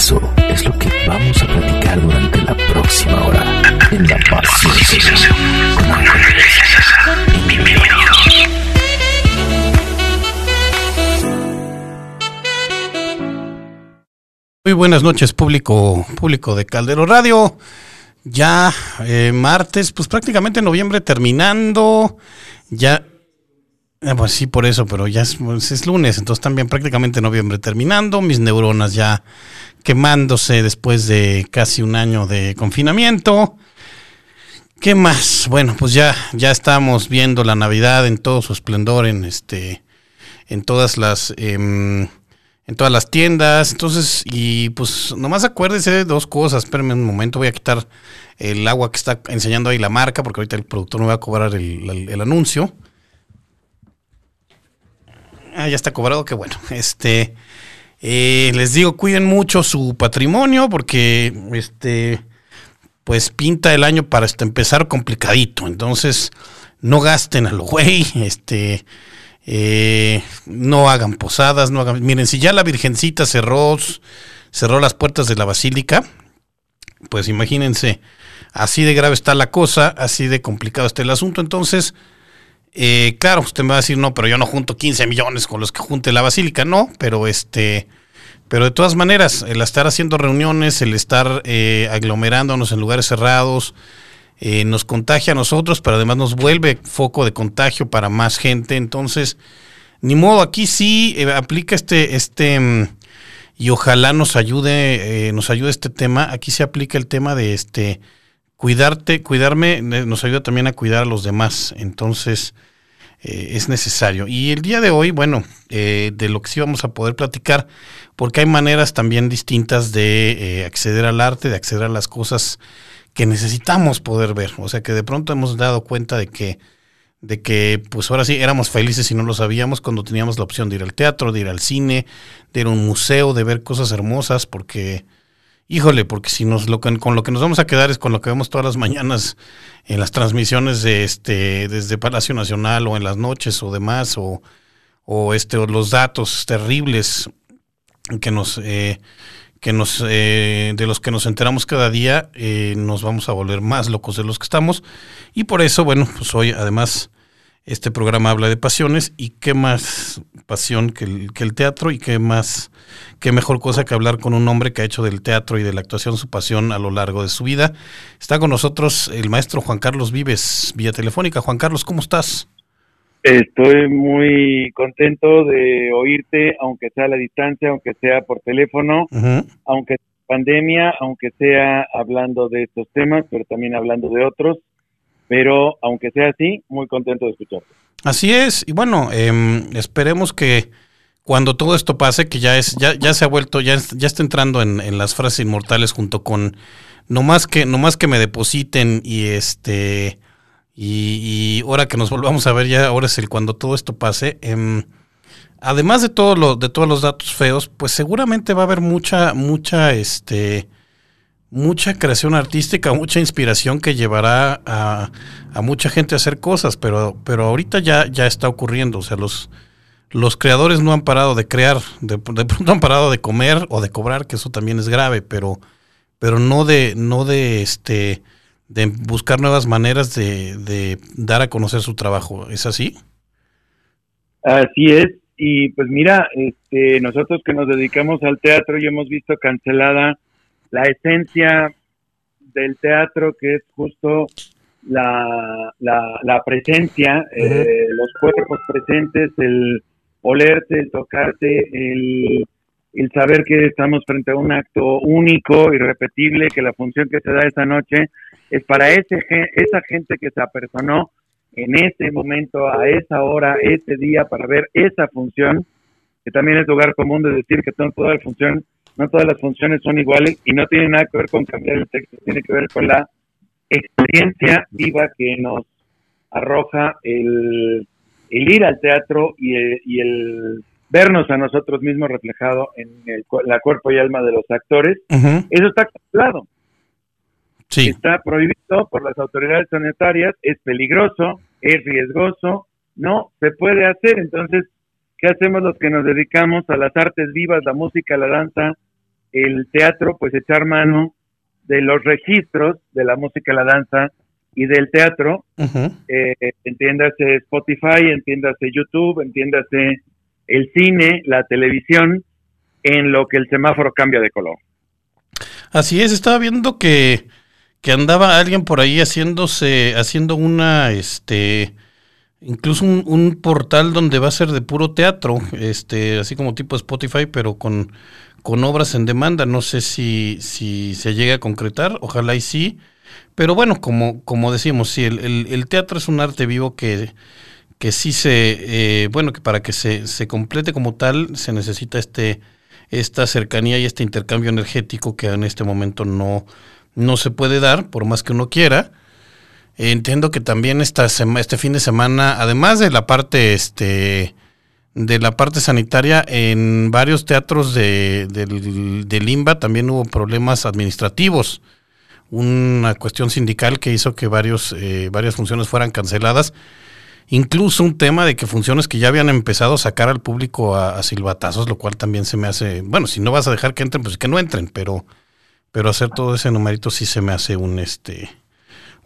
eso es lo que vamos a platicar durante la próxima hora en La Pasión Bienvenidos. Muy buenas noches, público, público de Caldero Radio. Ya eh, martes, pues prácticamente noviembre terminando. Ya eh, pues sí, por eso, pero ya pues, es, lunes, entonces también prácticamente noviembre terminando, mis neuronas ya quemándose después de casi un año de confinamiento. ¿Qué más? Bueno, pues ya, ya estamos viendo la Navidad en todo su esplendor en este, en todas las, em, en todas las tiendas. Entonces, y pues nomás acuérdese de dos cosas. Espérenme un momento, voy a quitar el agua que está enseñando ahí la marca, porque ahorita el productor me va a cobrar el anuncio. Ah, ya está cobrado, qué bueno. Este, eh, les digo, cuiden mucho su patrimonio porque, este, pues pinta el año para empezar complicadito. Entonces, no gasten a lo güey, este, eh, no hagan posadas, no hagan. Miren, si ya la Virgencita cerró, cerró las puertas de la basílica, pues imagínense, así de grave está la cosa, así de complicado está el asunto. Entonces, eh, claro, usted me va a decir, no, pero yo no junto 15 millones con los que junte la basílica, no, pero este, pero de todas maneras, el estar haciendo reuniones, el estar eh, aglomerándonos en lugares cerrados, eh, nos contagia a nosotros, pero además nos vuelve foco de contagio para más gente. Entonces, ni modo, aquí sí aplica este, este, mm, y ojalá nos ayude, nos ayude este tema. Aquí se aplica el tema de este cuidarte, cuidarme nos ayuda también a cuidar a los demás. Entonces, eh, es necesario. Y el día de hoy, bueno, eh, de lo que sí vamos a poder platicar, porque hay maneras también distintas de eh, acceder al arte, de acceder a las cosas que necesitamos poder ver. O sea que de pronto hemos dado cuenta de que, de que pues ahora sí éramos felices y no lo sabíamos cuando teníamos la opción de ir al teatro, de ir al cine, de ir a un museo, de ver cosas hermosas, porque híjole, porque si nos lo, con lo que nos vamos a quedar es con lo que vemos todas las mañanas en las transmisiones de este desde Palacio Nacional o en las noches o demás o, o este los datos terribles que nos eh, que nos eh, de los que nos enteramos cada día eh, nos vamos a volver más locos de los que estamos. Y por eso bueno pues hoy además este programa habla de pasiones y qué más pasión que el, que el teatro y qué más, qué mejor cosa que hablar con un hombre que ha hecho del teatro y de la actuación su pasión a lo largo de su vida. Está con nosotros el maestro Juan Carlos Vives, vía telefónica. Juan Carlos, ¿cómo estás? Estoy muy contento de oírte, aunque sea a la distancia, aunque sea por teléfono, aunque sea pandemia, aunque sea hablando de estos temas, pero también hablando de otros pero aunque sea así, muy contento de escucharte. Así es, y bueno, em, esperemos que cuando todo esto pase, que ya es, ya, ya se ha vuelto, ya, ya está entrando en, en las frases inmortales junto con no más que, no más que me depositen y este y, y, ahora que nos volvamos a ver ya, ahora es el cuando todo esto pase. Eh, además de todo lo, de todos los datos feos, pues seguramente va a haber mucha, mucha, este, mucha creación artística, mucha inspiración que llevará a, mucha gente a hacer cosas, pero, pero ahorita ya, ya está ocurriendo, o sea, los, los creadores no han parado de crear, de, pronto han parado de comer o de cobrar, que eso también es grave, pero, pero no de, no de este de buscar nuevas maneras de, de dar a conocer su trabajo, ¿es así? Así es, y pues mira, este, nosotros que nos dedicamos al teatro y hemos visto cancelada la esencia del teatro, que es justo la, la, presencia, eh, los cuerpos presentes, el olerte, el tocarte, el, el saber que estamos frente a un acto único, irrepetible, que la función que se da esa noche es para ese, esa gente que se apersonó en ese momento, a esa hora, ese día, para ver esa función, que también es lugar común de decir que toda la función no todas las funciones son iguales y no tiene nada que ver con cambiar el texto, tiene que ver con la experiencia viva que nos arroja el, ir al teatro y el, vernos a nosotros mismos reflejado en el, la cuerpo y alma de los actores. Eso está controlado. Sí. Está prohibido por las autoridades sanitarias, es peligroso, es riesgoso, no se puede hacer. Entonces, ¿qué hacemos los que nos dedicamos a las artes vivas, la música, la danza, el teatro, pues echar mano de los registros de la música, la danza y del teatro, eh, entiéndase Spotify, entiéndase YouTube, entiéndase el cine, la televisión, en lo que el semáforo cambia de color. Así es, estaba viendo que, que andaba alguien por ahí haciéndose, haciendo una, este, incluso un, portal donde va a ser de puro teatro, este, así como tipo Spotify, pero con, con obras en demanda. No sé si, si se llega a concretar, ojalá y sí. Pero bueno, como, como decimos, sí, el, el, teatro es un arte vivo que, que sí se, eh, bueno, que para que se, se complete como tal se necesita este, esta cercanía y este intercambio energético que en este momento no, no se puede dar, por más que uno quiera. Entiendo que también esta este fin de semana, además de la parte este de la parte sanitaria, en varios teatros de, del, Limba también hubo problemas administrativos. Una cuestión sindical que hizo que varios, eh, varias funciones fueran canceladas. Incluso un tema de que funciones que ya habían empezado a sacar al público a, silbatazos, lo cual también se me hace, bueno, si no vas a dejar que entren, pues que no entren, pero, pero hacer todo ese numerito sí se me hace un este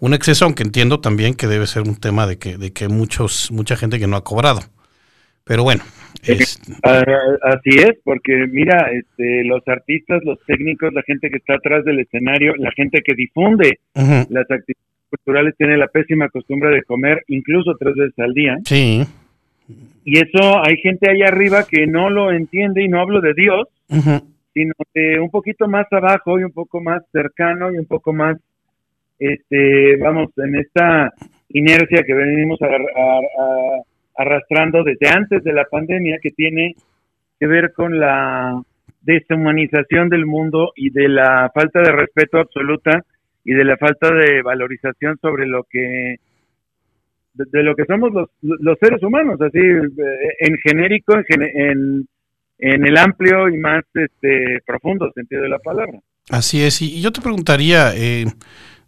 un exceso, aunque entiendo también que debe ser un tema de que, de que muchos, mucha gente que no ha cobrado. Pero bueno. Así es, porque mira, este, los artistas, los técnicos, la gente que está atrás del escenario, la gente que difunde las actividades culturales tiene la pésima costumbre de comer incluso tres veces al día. Sí. Y eso hay gente ahí arriba que no lo entiende y no hablo de Dios, sino de un poquito más abajo y un poco más cercano y un poco más este, vamos, en esta inercia que venimos arrastrando desde antes de la pandemia, que tiene que ver con la deshumanización del mundo y de la falta de respeto absoluta y de la falta de valorización sobre lo que de, lo que somos los, los, seres humanos, así eh, en genérico, en, en, en, el amplio y más este profundo sentido de la palabra. Así es, y yo te preguntaría, eh,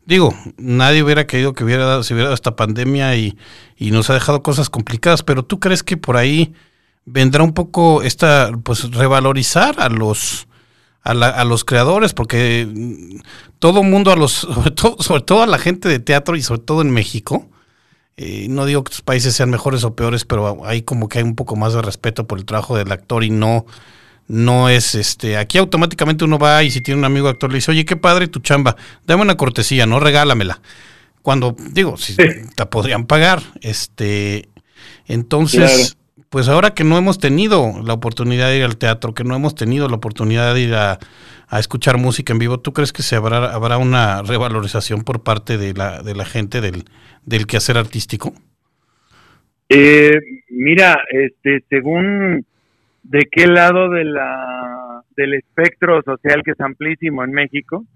digo, nadie hubiera querido que hubiera dado, se hubiera dado esta pandemia y, nos ha dejado cosas complicadas, pero ¿tú crees que por ahí vendrá un poco esta, pues revalorizar a los a, a los creadores? Porque todo mundo, a los, sobre todo, sobre todo a la gente de teatro y sobre todo en México, eh, no digo que tus países sean mejores o peores, pero hay como que hay un poco más de respeto por el trabajo del actor y no no es este, aquí automáticamente uno va y si tiene un amigo actor le dice, oye, qué padre tu chamba, dame una cortesía, no regálamela. Cuando, digo, si te podrían pagar, este, entonces, pues ahora que no hemos tenido la oportunidad de ir al teatro, que no hemos tenido la oportunidad de ir a, escuchar música en vivo, ¿tú crees que se habrá, habrá una revalorización por parte de la, de la gente del, del quehacer artístico? Eh, mira, este, según de qué lado de la del espectro social que es amplísimo en México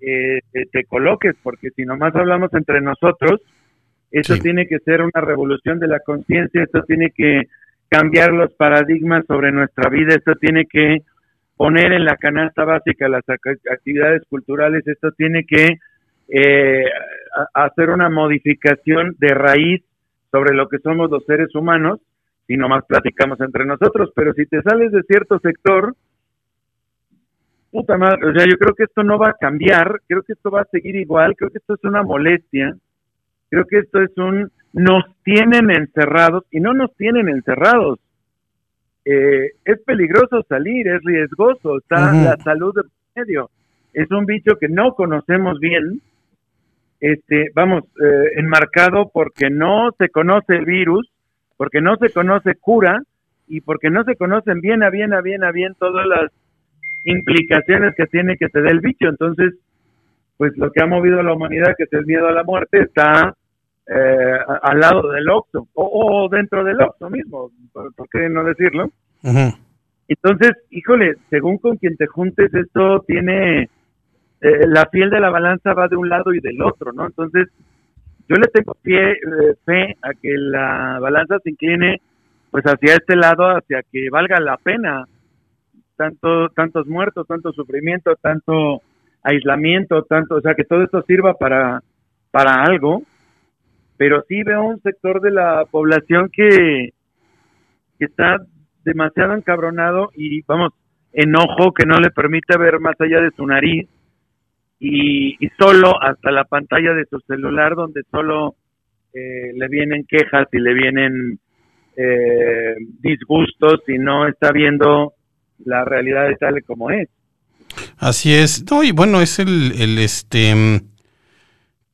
eh, te coloques, porque si nomás hablamos entre nosotros, eso tiene que ser una revolución de la conciencia, esto tiene que cambiar los paradigmas sobre nuestra vida, esto tiene que poner en la canasta básica las actividades culturales, esto tiene que eh, hacer una modificación de raíz sobre lo que somos los seres humanos y nomás platicamos entre nosotros, pero si te sales de cierto sector, puta madre, o sea, yo creo que esto no va a cambiar, creo que esto va a seguir igual, creo que esto es una molestia, creo que esto es un, nos tienen encerrados y no nos tienen encerrados. Eh, es peligroso salir, es riesgoso, está la salud de medio. Es un bicho que no conocemos bien, este, vamos, eh, enmarcado porque no se conoce el virus, porque no se conoce cura y porque no se conocen bien a bien a bien a bien todas las implicaciones que tiene que te dé el bicho. Entonces, pues lo que ha movido a la humanidad, que es el miedo a la muerte, está eh, al lado del Oxxo o, dentro del Oxxo mismo, ¿por, qué no decirlo? Entonces, híjole, según con quien te juntes, esto tiene, eh, la piel de la balanza va de un lado y del otro, ¿no? Entonces, yo le tengo pie, eh, fe a que la balanza se incline pues hacia este lado, hacia que valga la pena. Tanto tantos muertos, tanto sufrimiento, tanto aislamiento, tanto, o sea, que todo esto sirva para para algo, pero sí veo un sector de la población que, que está demasiado encabronado y vamos, enojo que no le permite ver más allá de su nariz y, solo hasta la pantalla de su celular donde solo eh, le vienen quejas y le vienen eh, disgustos y no está viendo la realidad de tal como es. Así es. No, y bueno, es el, el este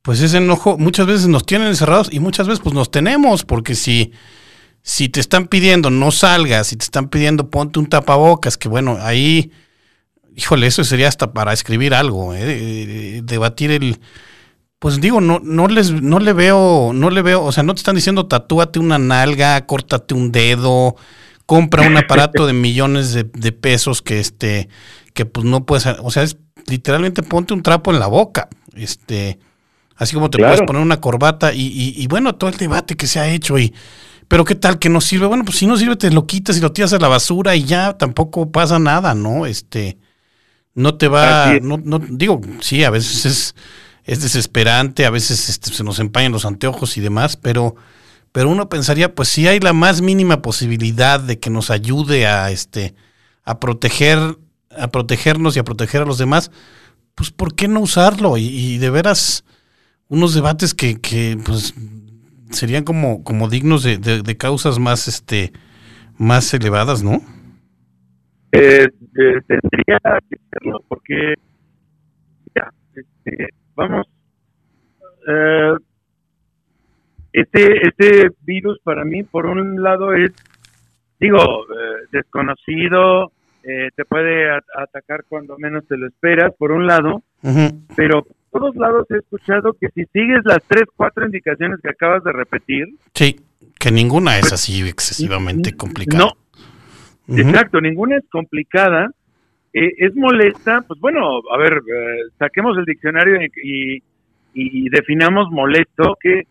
pues ese enojo muchas veces nos tienen encerrados y muchas veces pues nos tenemos, porque si, si te están pidiendo no salgas, si te están pidiendo ponte un tapabocas, que bueno, ahí, híjole, eso sería hasta para escribir algo, ¿eh? debatir el, pues digo, no, no les, no le veo, no le veo, o sea, no te están diciendo tatúate una nalga, córtate un dedo, compra un aparato de millones de, de pesos que este, que pues no puedes, o sea, es literalmente ponte un trapo en la boca, este, Así como te puedes poner una corbata y, y, bueno, todo el debate que se ha hecho y... Pero qué tal que no sirve? Bueno, pues si no sirve te lo quitas y lo tiras a la basura y ya tampoco pasa nada, ¿no? Este, no te va, no, no, digo, sí, a veces es, es desesperante, a veces este, se nos empañan los anteojos y demás, pero, pero uno pensaría, pues si hay la más mínima posibilidad de que nos ayude a, este, a proteger, a protegernos y a proteger a los demás, pues ¿por qué no usarlo? Y, y de veras, unos debates que, que pues serían como, como dignos de, de, causas más este más elevadas, ¿no? Eh, tendría que serlo porque ya, este, vamos eh, este este virus para mí por un lado es digo eh, desconocido eh, te puede atacar cuando menos te lo esperas por un lado pero todos lados he escuchado que si sigues las tres, cuatro indicaciones que acabas de repetir. Sí, que ninguna es así excesivamente complicada. No, exacto, ninguna es complicada. Eh, es molesta, pues bueno, a ver, eh, saquemos el diccionario y, y, definamos molesto, que,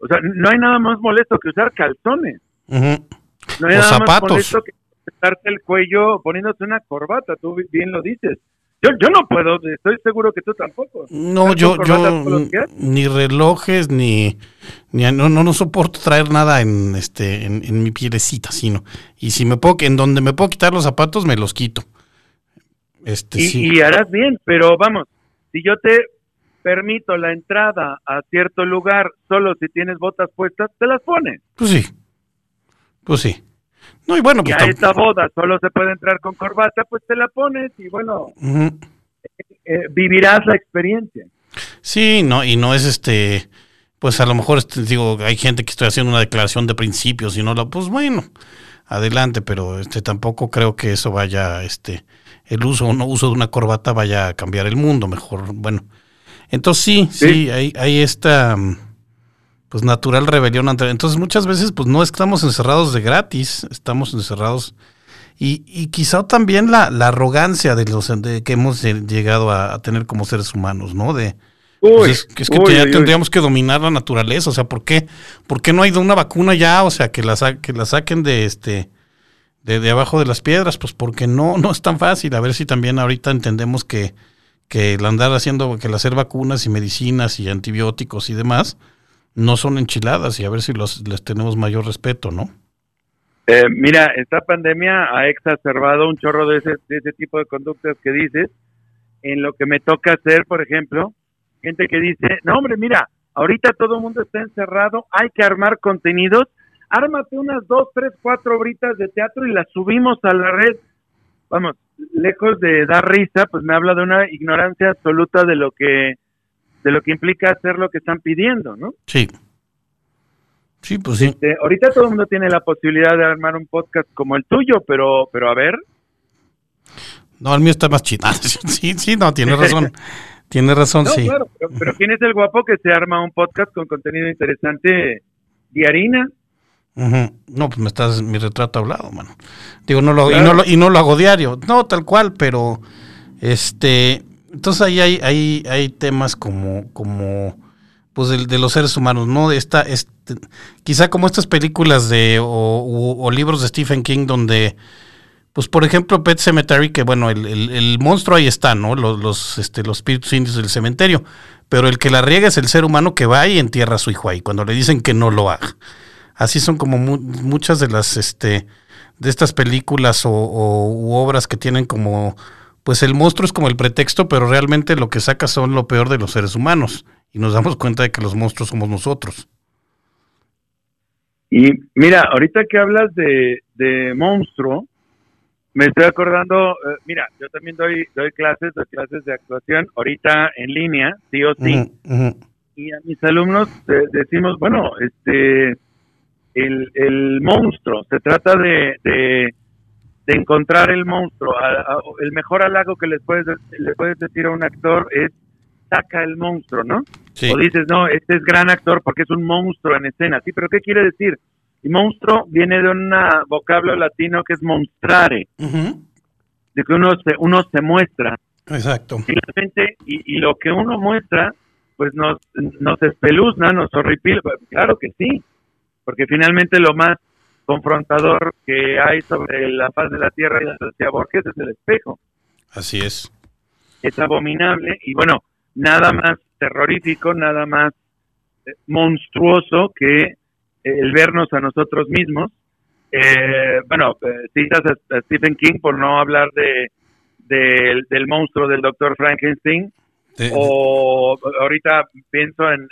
o sea, no hay nada más molesto que usar calzones. No hay nada más molesto que cortarte el cuello poniéndote una corbata, tú bien lo dices. Yo, yo no puedo, estoy seguro que tú tampoco. No, yo, yo ni relojes, ni, ni no, no, soporto traer nada en este en, mi pielecita, sino y si me puedo, en donde me puedo quitar los zapatos, me los quito. Este, y, y harás bien, pero vamos, si yo te permito la entrada a cierto lugar solo si tienes botas puestas, te las pones. Pues sí, pues sí. No, y bueno, pues a esta boda solo se puede entrar con corbata, pues te la pones y bueno, eh, eh, vivirás la experiencia. Sí, no, y no es este, pues a lo mejor este, digo, hay gente que estoy haciendo una declaración de principios y no la, pues bueno, adelante, pero este tampoco creo que eso vaya, este, el uso o no uso de una corbata vaya a cambiar el mundo, mejor, bueno. Entonces sí, sí, sí hay, hay esta pues natural rebelión entonces muchas veces pues no estamos encerrados de gratis estamos encerrados. Y, y quizá también la, la arrogancia de los de que hemos llegado a, tener como seres humanos no de pues, es, que ya tendríamos que dominar la naturaleza o sea por qué por qué no hay una vacuna ya o sea que la que la saquen de este de, de abajo de las piedras pues porque no no es tan fácil. A ver si también ahorita entendemos que que el andar haciendo que el hacer vacunas y medicinas y antibióticos y demás no son enchiladas y a ver si los, les tenemos mayor respeto, ¿no? Eh, mira, esta pandemia ha exacerbado un chorro de ese, de ese tipo de conductas que dices. En lo que me toca hacer, por ejemplo, gente que dice, no hombre, mira, ahorita todo el mundo está encerrado, hay que armar contenidos, ármate unas dos, tres, cuatro horitas de teatro y las subimos a la red. Vamos, lejos de dar risa, pues me habla de una ignorancia absoluta de lo que de lo que implica hacer lo que están pidiendo, ¿no? Sí. Sí, pues sí. Este, ahorita todo el mundo tiene la posibilidad de armar un podcast como el tuyo, pero, pero a ver. No, el mío está más chido. sí, sí, no, tiene razón. tiene razón, sí. Claro, pero, ¿quién es el guapo que se arma un podcast con contenido interesante de harina? No, pues me estás mi retrato hablado, mano. Digo, no lo, y no lo, y no lo hago diario. No, tal cual, pero este, entonces ahí hay, hay, hay temas como, como pues de, los seres humanos, ¿no? Esta, este, quizá como estas películas de o, libros de Stephen King donde, pues por ejemplo, Pet Cemetery, que bueno, el, monstruo ahí está, ¿no? Los, los, este, los espíritus indios del cementerio, pero el que la riega es el ser humano que va y entierra a su hijo ahí, cuando le dicen que no lo haga. Así son como muchas de las, este, de estas películas o, u obras que tienen como, pues el monstruo es como el pretexto, pero realmente lo que saca son lo peor de los seres humanos y nos damos cuenta de que los monstruos somos nosotros. Y mira, ahorita que hablas de, de monstruo, me estoy acordando, eh, mira, yo también doy, doy clases, doy clases de actuación, ahorita en línea, sí o sí. Y a mis alumnos eh, decimos, bueno, este, el, el monstruo, se trata de, de, encontrar el monstruo. el mejor halago que les puedes, le puedes decir a un actor es, saca el monstruo, ¿no? O dices, no, este es gran actor porque es un monstruo en escena. Sí, pero ¿qué quiere decir? Y monstruo viene de un vocablo latino que es monstrare, de que uno se, uno se muestra. Exacto. Finalmente, y, y, lo que uno muestra, pues nos, nos espeluzna, nos horripila. Claro que sí, porque finalmente lo más confrontador que hay sobre la faz de la tierra, y decía Borges, es el espejo. Así es. Es abominable y bueno, nada más terrorífico, nada más eh, monstruoso que el vernos a nosotros mismos. Eh, bueno, eh, citas a, Stephen King por no hablar de, del monstruo del doctor Frankenstein. O ahorita pienso en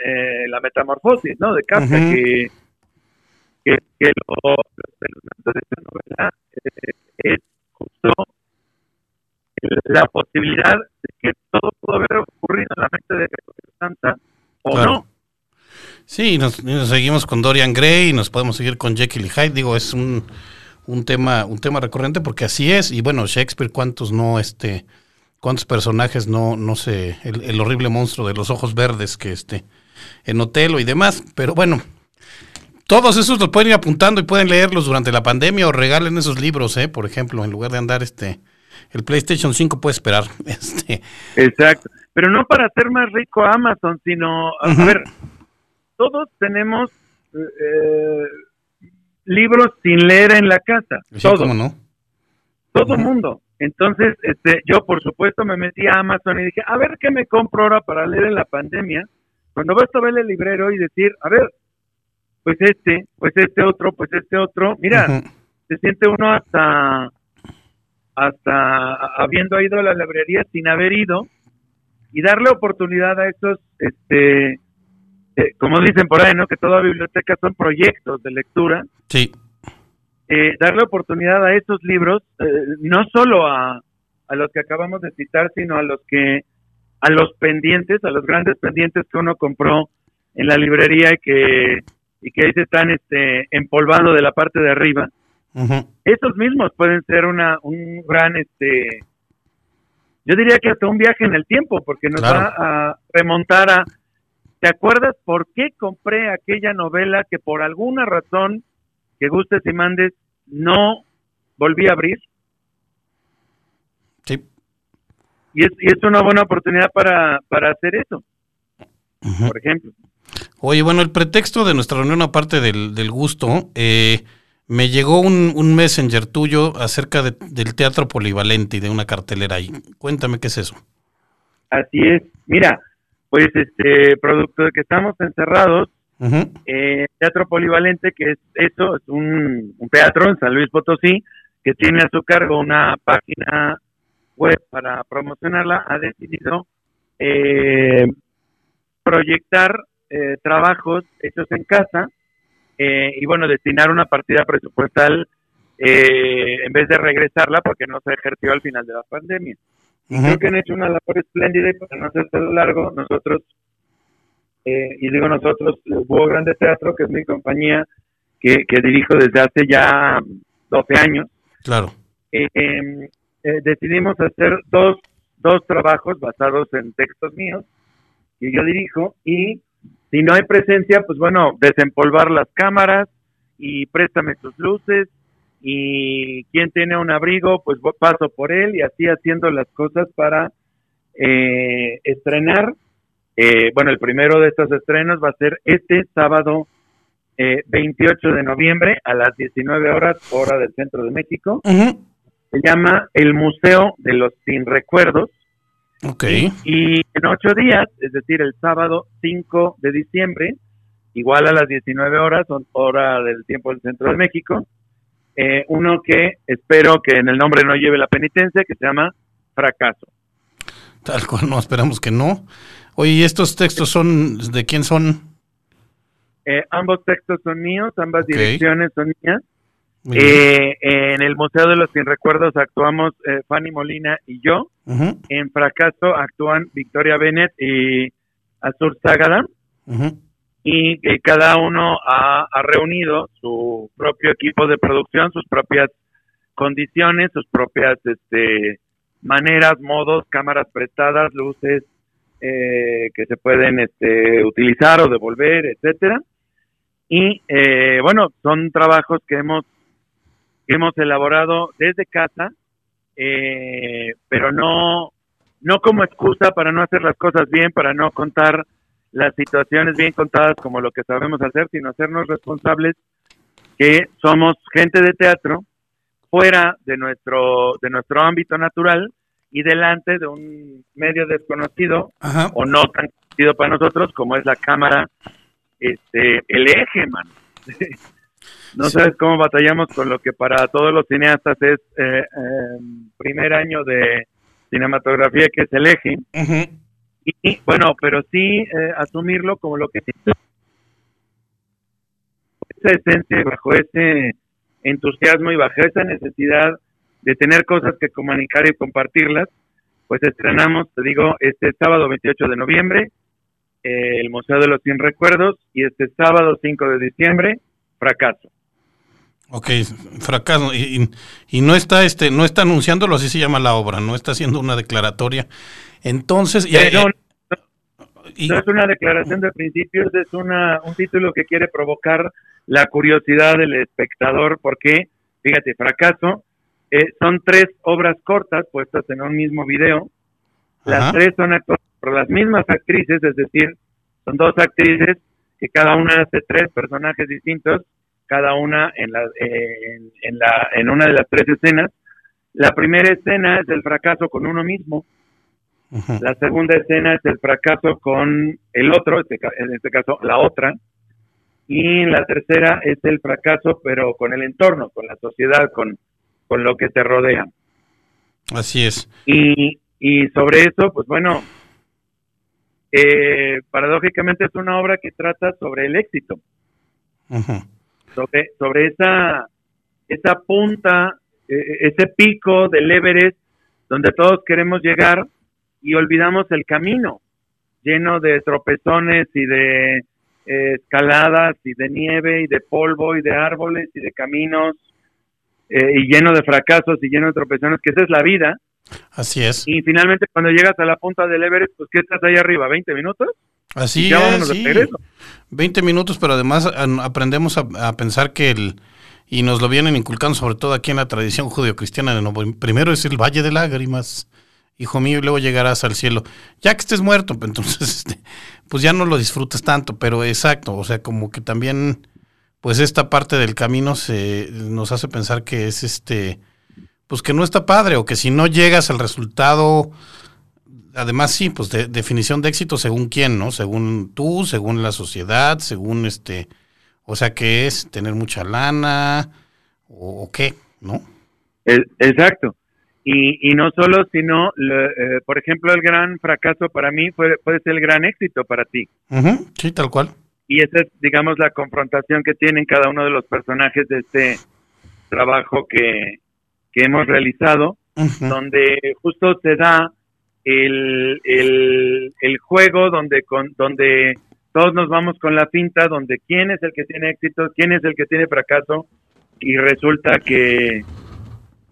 la metamorfosis, ¿no? De Kafka, que, que, lo, de esta novela es justo la posibilidad de que todo pudo haber ocurrido en la mente de Santa o no. Sí, nos, seguimos con Dorian Gray y nos podemos seguir con Jekyll y Hyde. Digo, es un, un tema un tema recurrente porque así es. Y bueno, Shakespeare, ¿cuántos no, este, cuántos personajes no, no sé, el, horrible monstruo de los ojos verdes que este, en Otelo y demás. Pero bueno, todos esos los pueden ir apuntando y pueden leerlos durante la pandemia o regalen esos libros, ¿eh? Por ejemplo, en lugar de andar este el PlayStation 5 puede esperar. Este. Exacto. Pero no para hacer más rico Amazon, sino, a ver, todos tenemos eh, libros sin leer en la casa. todos. no? Todo mundo. Entonces, este, yo por supuesto me metí a Amazon y dije, a ver qué me compro ahora para leer en la pandemia. Cuando vas a ver el librero y decir, a ver, pues este, pues este otro, pues este otro, mira, se siente uno hasta hasta habiendo ido a la librería sin haber ido y darle oportunidad a esos, este, eh, como dicen por ahí, ¿no? Que toda biblioteca son proyectos de lectura. Sí. Eh, darle oportunidad a esos libros, eh, no solo a, a los que acabamos de citar, sino a los que, a los pendientes, a los grandes pendientes que uno compró en la librería y que, y que ahí se están este, empolvando de la parte de arriba esos mismos pueden ser una, un gran, este, yo diría que hasta un viaje en el tiempo, porque nos va a remontar a, ¿te acuerdas por qué compré aquella novela que por alguna razón, que gustes y mandes, no volví a abrir? Sí. Y es, y es una buena oportunidad para, para hacer eso, por ejemplo. Oye, bueno, el pretexto de nuestra reunión, aparte del, del gusto, eh, me llegó un, un messenger tuyo acerca del teatro polivalente y de una cartelera ahí. Cuéntame qué es eso. Así es. Mira, pues este producto de que estamos encerrados, eh, Teatro Polivalente, que es eso, es un, teatro en San Luis Potosí, que tiene a su cargo una página web para promocionarla, ha decidido eh, proyectar eh, trabajos hechos en casa eh, y bueno, destinar una partida presupuestal eh, en vez de regresarla porque no se ejerció al final de la pandemia. Creo que han hecho una labor espléndida y para no hacer todo largo, nosotros, eh, y digo nosotros, Hugo Grande Teatro, que es mi compañía que, que dirijo desde hace ya 12 años, claro. Em, decidimos hacer dos, dos trabajos basados en textos míos que yo dirijo y si no hay presencia, pues bueno, desempolvar las cámaras y préstame tus luces y quien tiene un abrigo, pues paso por él y así haciendo las cosas para eh, estrenar. Eh, bueno, el primero de estos estrenos va a ser este sábado 28 eh, de noviembre a las 19 horas, hora del centro de México. Se llama El Museo de los Sin Recuerdos Ok. Y, en ocho días, es decir, el sábado 5 de diciembre, igual a las 19 horas, hora del tiempo del centro de México, eh, uno que espero que en el nombre no lleve la penitencia, que se llama Fracaso. Tal cual, no, esperamos que no. Oye, ¿y estos textos son, de quién son? Eh, ambos textos son míos, ambas direcciones son mías. Eh, en el Museo de los Sin Recuerdos actuamos eh, Fanny Molina y yo. En Fracaso actúan Victoria Bennett y Azur Zágada. ujú. y que cada uno ha, ha reunido su propio equipo de producción, sus propias condiciones, sus propias este, maneras, modos, cámaras prestadas, luces eh, que se pueden este, utilizar o devolver, etcétera. Y eh, bueno, son trabajos que hemos que hemos elaborado desde casa, eh, pero no no como excusa para no hacer las cosas bien, para no contar las situaciones bien contadas como lo que sabemos hacer, sino hacernos responsables que somos gente de teatro fuera de nuestro de nuestro ámbito natural y delante de un medio desconocido Ajá. o no tan conocido para nosotros como es la cámara este el eje man no Sí. sabes cómo batallamos con lo que para todos los cineastas es eh, eh, primer año de cinematografía que es el eje y bueno, pero sí eh, asumirlo como lo que es. Esa esencia, bajo ese entusiasmo y bajo esa necesidad de tener cosas que comunicar y compartirlas, pues estrenamos, te digo, este sábado 28 de noviembre, eh, el Museo de los Cien Recuerdos, y este sábado 5 de diciembre, Fracaso. Ok, fracaso. Y, y- y no está este, no está anunciándolo, así se llama la obra, no está haciendo una declaratoria. Entonces, y- Eh, no, y- No es una declaración de principios, es una, un título que quiere provocar la curiosidad del espectador, porque, fíjate, fracaso, eh, son tres obras cortas puestas en un mismo video, las Ajá. tres son actuadas por las mismas actrices, es decir, son dos actrices que cada una hace tres personajes distintos, cada una en, la, en, en la, en una de las tres escenas. La primera escena es el fracaso con uno mismo, Ujú. la segunda escena es el fracaso con el otro, este en este caso la otra. Y la tercera es el fracaso, pero con el entorno, con la sociedad, con, con lo que te rodea. Así es. Y, y sobre eso, pues bueno, eh, paradójicamente es una obra que trata sobre el éxito, sobre, sobre esa, esa punta, eh, ese pico del Everest donde todos queremos llegar y olvidamos el camino, lleno de tropezones y de eh, escaladas y de nieve y de polvo y de árboles y de caminos eh, y lleno de fracasos y lleno de tropezones, que esa es la vida. Así es. Y finalmente cuando llegas a la punta del Everest, pues ¿qué estás ahí arriba? ¿20 minutos? Así ya es. sí. regreso. 20 minutos, pero además aprendemos a, a pensar que el, y nos lo vienen inculcando, sobre todo aquí en la tradición judio-cristiana de nuevo. Primero es el Valle de Lágrimas, hijo mío, y luego llegarás al cielo. Ya que estés muerto, pues, entonces, este, pues ya no lo disfrutas tanto, pero exacto, o sea, como que también, pues esta parte del camino se nos hace pensar que es este, pues que no está padre, o que si no llegas al resultado, además sí, pues de, definición de éxito según quién, ¿no? Según tú, según la sociedad, según este, o sea, que es tener mucha lana o, o qué, ¿no? El- exacto. Y, y no solo, sino, le- eh, por ejemplo, el gran fracaso para mí puede, puede ser el gran éxito para ti. Sí, tal cual. Y esa es, digamos, la confrontación que tienen cada uno de los personajes de este trabajo que, que hemos realizado, donde justo se da el, el, el juego donde, con, donde todos nos vamos con la pinta, donde quién es el que tiene éxito, quién es el que tiene fracaso, y resulta que,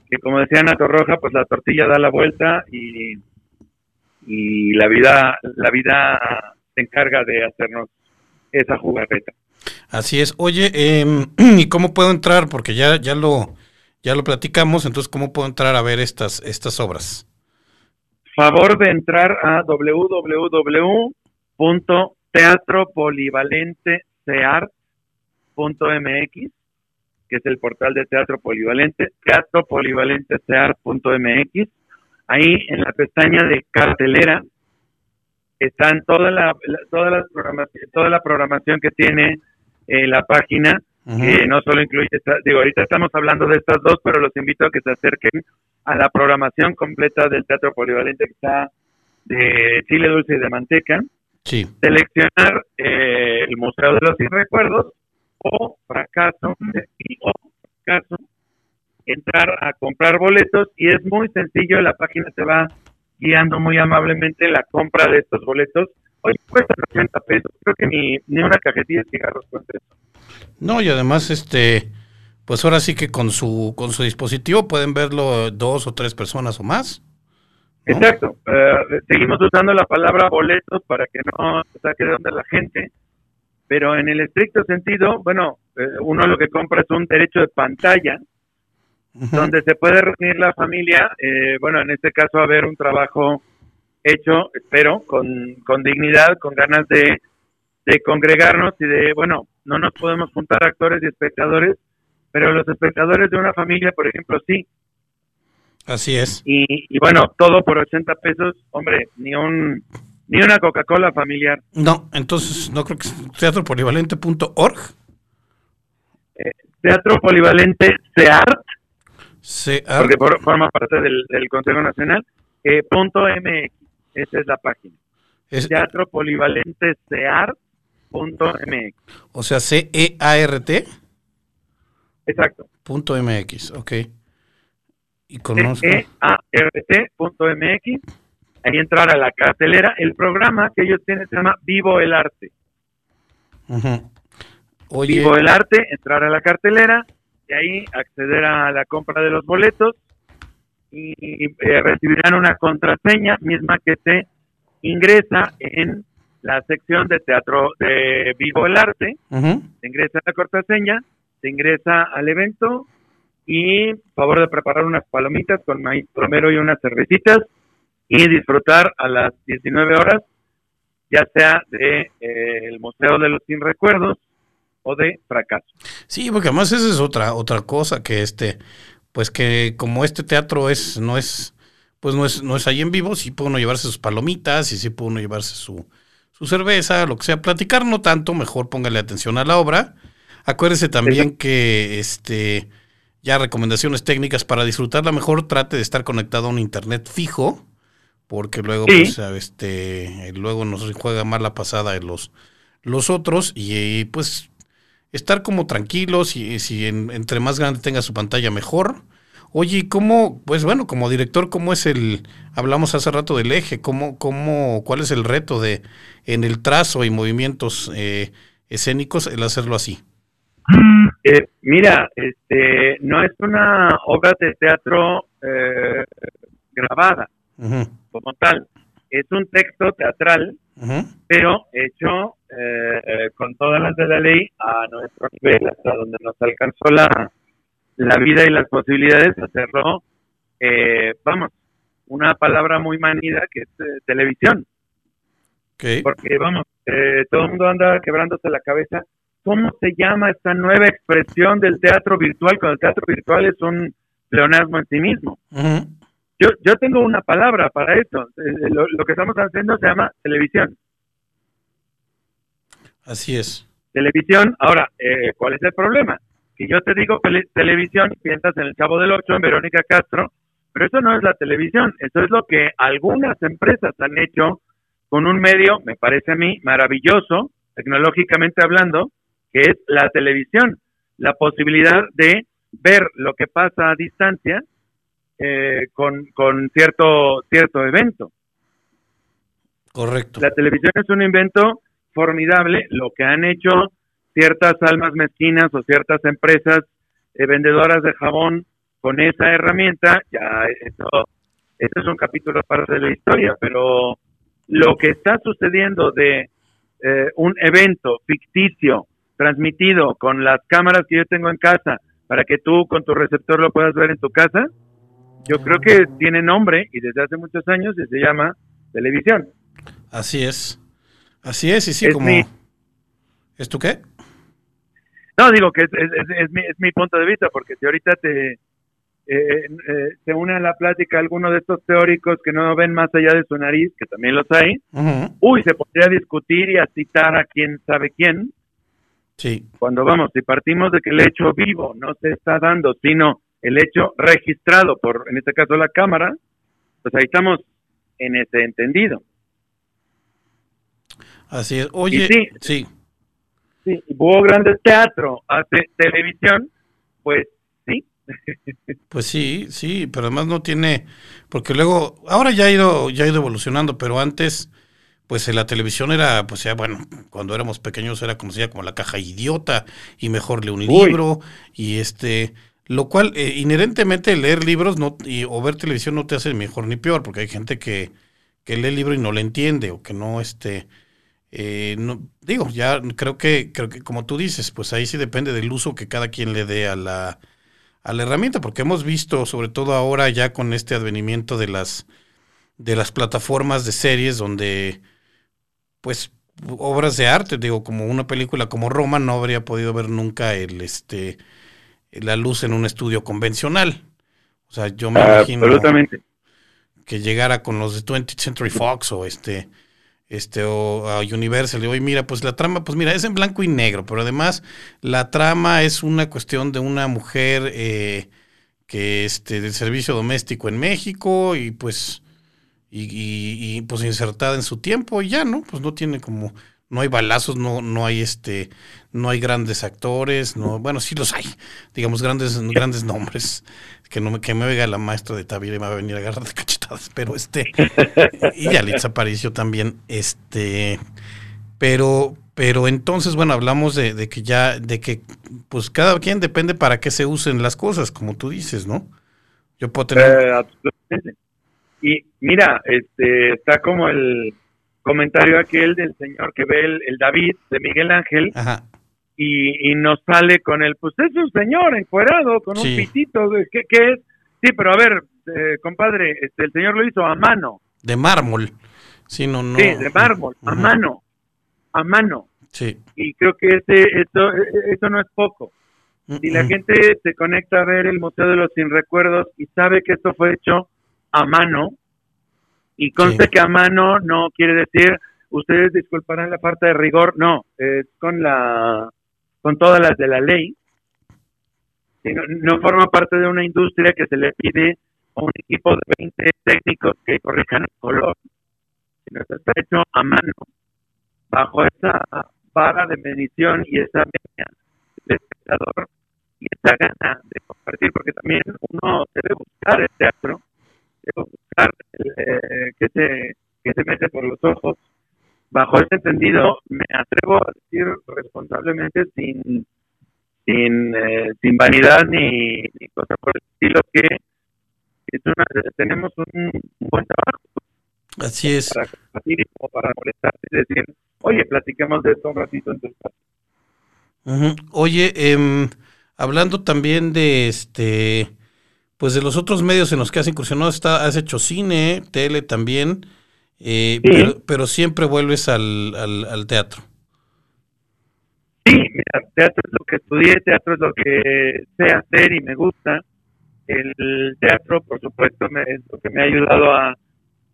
que como decía Ana Torroja, pues la tortilla da la vuelta y, y la vida, la vida se encarga de hacernos esa jugarreta. Así es. Oye, em, ¿y cómo puedo entrar? Porque ya, ya lo, ya lo platicamos, entonces, ¿cómo puedo entrar a ver estas, estas obras? Favor de entrar a www.teatropolivalenteseart.mx, que es el portal de Teatro Polivalente, teatropolivalenteseart.mx. Ahí en la pestaña de cartelera están toda la, la- toda la programación, toda la programación que tiene eh, la página que no solo incluye, digo, ahorita estamos hablando de estas dos, pero los invito a que se acerquen a la programación completa del Teatro Polivalente que está de chile dulce y de manteca. Sí. Seleccionar eh, el Museo de los Sin Recuerdos o fracaso, y o fracaso, entrar a comprar boletos y es muy sencillo, la página te va guiando muy amablemente la compra de estos boletos. Hoy cuesta 80 pesos, creo que ni, ni una cajetilla de cigarros cuesta eso. No, y además, este, pues ahora sí que con su, con su dispositivo pueden verlo dos o tres personas o más. Exacto. Eh, seguimos usando la palabra boletos para que no se saque de onda la gente, pero en el estricto sentido, bueno, eh, uno lo que compra es un derecho de pantalla, donde se puede reunir la familia, eh, bueno, en este caso a ver un trabajo hecho, espero, con, con dignidad, con ganas de, de congregarnos y de, bueno, no nos podemos juntar actores y espectadores, pero los espectadores de una familia, por ejemplo, sí. Así es. Y, y bueno, todo por 80 pesos, hombre, ni un ni una Coca-Cola familiar. No, entonces no creo que teatropolivalente.org. Eh, Teatro Polivalente SEART, CA. porque por- forma parte del, del Consejo Nacional, eh, punto MX, esa es la página. Es- Teatro Polivalente SEART, punto MX. o sea, C-E-A-R-T Exacto. punto MX, ok. Y E conozco. C-E-A-R-T.mx. Ahí entrar a la cartelera. El programa que ellos tienen se llama Vivo el Arte. Oye, Vivo el Arte, entrar a la cartelera y ahí acceder a la compra de los boletos y eh, recibirán una contraseña misma que se ingresa en la sección de teatro de Vivo el Arte. Se ingresa la contraseña, se ingresa al evento y favor de preparar unas palomitas con maíz romero y unas cervecitas y disfrutar a las 19 horas, ya sea de eh, el Museo de los Sin Recuerdos o de Fracaso. Sí, porque además esa es otra, otra cosa que este, pues que como este teatro es, no es, pues no es, no es ahí en vivo, sí puede uno llevarse sus palomitas y sí puede uno llevarse su, su cerveza, lo que sea, platicar no tanto, mejor póngale atención a la obra. Acuérdese también que este ya recomendaciones técnicas para disfrutarla mejor, trate de estar conectado a un internet fijo, porque luego Sí. pues este luego nos juega mal la pasada en los los otros y pues estar como tranquilos y si en- entre más grande tenga su pantalla mejor. Oye, ¿y cómo, pues bueno, como director, cómo es el, hablamos hace rato del eje, cómo, cómo, cuál es el reto de, en el trazo y movimientos eh, escénicos, el hacerlo así? Eh, mira, este, no es una obra de teatro eh, grabada como tal, es un texto teatral pero hecho eh, eh, con todas las de la ley a nuestro nivel, hasta donde nos alcanzó la, la vida y las posibilidades de hacerlo, eh, vamos, una palabra muy manida que es eh, televisión, porque vamos, eh, todo el mundo anda quebrándose la cabeza, ¿cómo se llama esta nueva expresión del teatro virtual? Cuando el teatro virtual es un pleonasmo en sí mismo. Ujú. Yo, yo tengo una palabra para esto, Eh, lo, lo que estamos haciendo se llama televisión. Así es. televisión. Ahora, eh, ¿cuál es el problema? Que yo te digo tele- televisión piensas en el Chavo del Ocho, en Verónica Castro, pero eso no es la televisión, eso es lo que algunas empresas han hecho con un medio, me parece a mí, maravilloso, tecnológicamente hablando, que es la televisión, la posibilidad de ver lo que pasa a distancia eh, con, con cierto, cierto evento. Correcto. La televisión es un invento formidable, lo que han hecho ciertas almas mezquinas o ciertas empresas eh, vendedoras de jabón con esa herramienta, ya eso, eso es un capítulo aparte de la historia, pero lo que está sucediendo de eh, un evento ficticio transmitido con las cámaras que yo tengo en casa para que tú con tu receptor lo puedas ver en tu casa, yo creo que tiene nombre y desde hace muchos años se llama televisión. Así es. Así es, y sí, Es como... mi- ¿Es tu qué? No, digo que es, es, es- es mi, es mi punto de vista, porque si ahorita te eh, eh, se une a la plática alguno de estos teóricos que no ven más allá de su nariz, que también los hay, uy, se podría discutir y a citar a quién sabe quién, Sí. Cuando vamos, si partimos de que el hecho vivo no se está dando, sino el hecho registrado por, en este caso, la cámara, pues ahí estamos en ese entendido. Así es. Oye, sí, sí. Sí, hubo grandes teatro, hace televisión, pues sí. Pues sí, sí, pero además no tiene, porque luego, ahora ya ha ido, ya ha ido evolucionando, pero antes, pues en la televisión era, pues ya, bueno, cuando éramos pequeños era se como la caja idiota y mejor lee un libro y este, lo cual eh, inherentemente leer libros no, y, o ver televisión no te hace mejor ni peor, porque hay gente que, que lee el libro y no le entiende o que no, este, eh, no, digo, ya creo que, creo que como tú dices, pues ahí sí depende del uso que cada quien le dé a la, a la herramienta, porque hemos visto, sobre todo ahora ya con este advenimiento de las, de las plataformas de series donde, pues, obras de arte, digo, como una película como Roma no habría podido ver nunca el, este, la luz en un estudio convencional. O sea, yo me imagino que llegara con los de 20th Century Fox o este este, o a Universal, y hoy mira, pues la trama, pues mira, es en blanco y negro, pero además la trama es una cuestión de una mujer eh, que, este, del servicio doméstico en México, y pues, y, y, pues insertada en su tiempo, y ya, ¿no? Pues no tiene como, no hay balazos, no, no hay este, no hay grandes actores, no, bueno, sí los hay, digamos, grandes, grandes nombres, que no que me oiga la maestra de Tavira y me va a venir a agarrar de cachetadas, pero este, y Yalitza apareció también, este, pero, pero entonces, bueno, hablamos de, de, que ya, de que, pues cada quien depende para qué se usen las cosas, como tú dices, ¿no? Yo puedo tener... Eh, y mira, este, está como el comentario aquel del señor que ve el, el David de Miguel Ángel, Ajá y, nos sale con el, pues es un señor encuerado con un pitito, ¿qué, ¿qué, es? Sí, pero a ver, eh, compadre, este, el señor lo hizo a mano. De mármol. Sí, no, no. Sí, de mármol, a mano, a mano. Sí. Y creo que ese, esto, esto no es poco. Si la gente se conecta a ver el Museo de los Sin Recuerdos y sabe que esto fue hecho a mano, y conste que a mano no quiere decir, ustedes disculparán la parte de rigor, no, es con la con todas las de la ley, no, forma parte de una industria que se le pide a un equipo de 20 técnicos que corrijan el color, sino que está hecho a mano, bajo esa vara de medición y esa media del espectador y esa gana de compartir, porque también uno debe buscar el teatro, que, se, que se mete por los ojos bajo ese entendido, me atrevo a decir responsablemente sin sin, eh, sin vanidad ni, ni, cosa por el estilo que, tenemos un, buen trabajo. Así es. Para para molestarte y decir, oye, platiquemos de esto un ratito en tu espacio. Oye, eh, hablando también de este, pues de los otros medios en los que has incursionado, está, has hecho cine, tele también. Eh, pero, siempre vuelves al, al, teatro. Sí, mira, teatro es lo que estudié, teatro es lo que sé hacer y me gusta. El teatro, por supuesto, me, es lo que me ha ayudado a,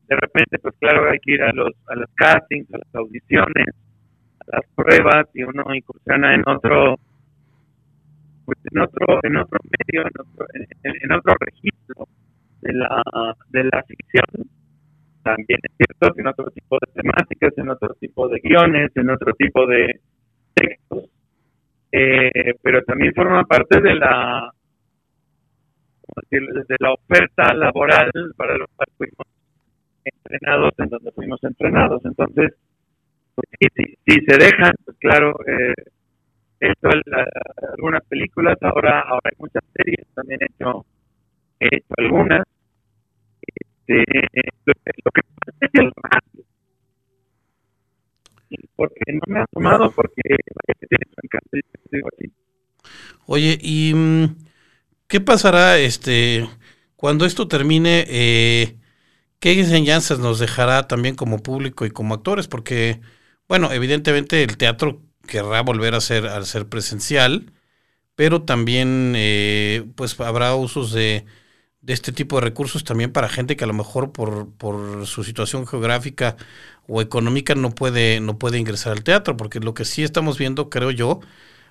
de repente, pues claro, hay que ir a los, a los castings, a las audiciones, a las pruebas y uno incursiona en otro, pues en otro, en otro medio, en otro, en otro registro de la, de la ficción también es cierto en otro tipo de temáticas, en otro tipo de guiones, en otro tipo de textos, eh, pero también forma parte de la de la oferta laboral para los cuales fuimos entrenados en donde fuimos entrenados. Entonces, pues, si, se dejan, pues claro, eh, esto algunas películas, ahora ahora hay muchas series, también he hecho, he hecho algunas, este, lo que pasa es el. Porque no me ha tomado, porque Oye, ¿y mm, qué pasará este cuando esto termine? Eh, ¿Qué enseñanzas nos dejará también como público y como actores? Porque, bueno, evidentemente el teatro querrá volver a ser, a ser presencial, pero también eh, pues habrá usos de de este tipo de recursos también para gente que a lo mejor por, por su situación geográfica o económica no puede, no puede ingresar al teatro, porque lo que sí estamos viendo, creo yo,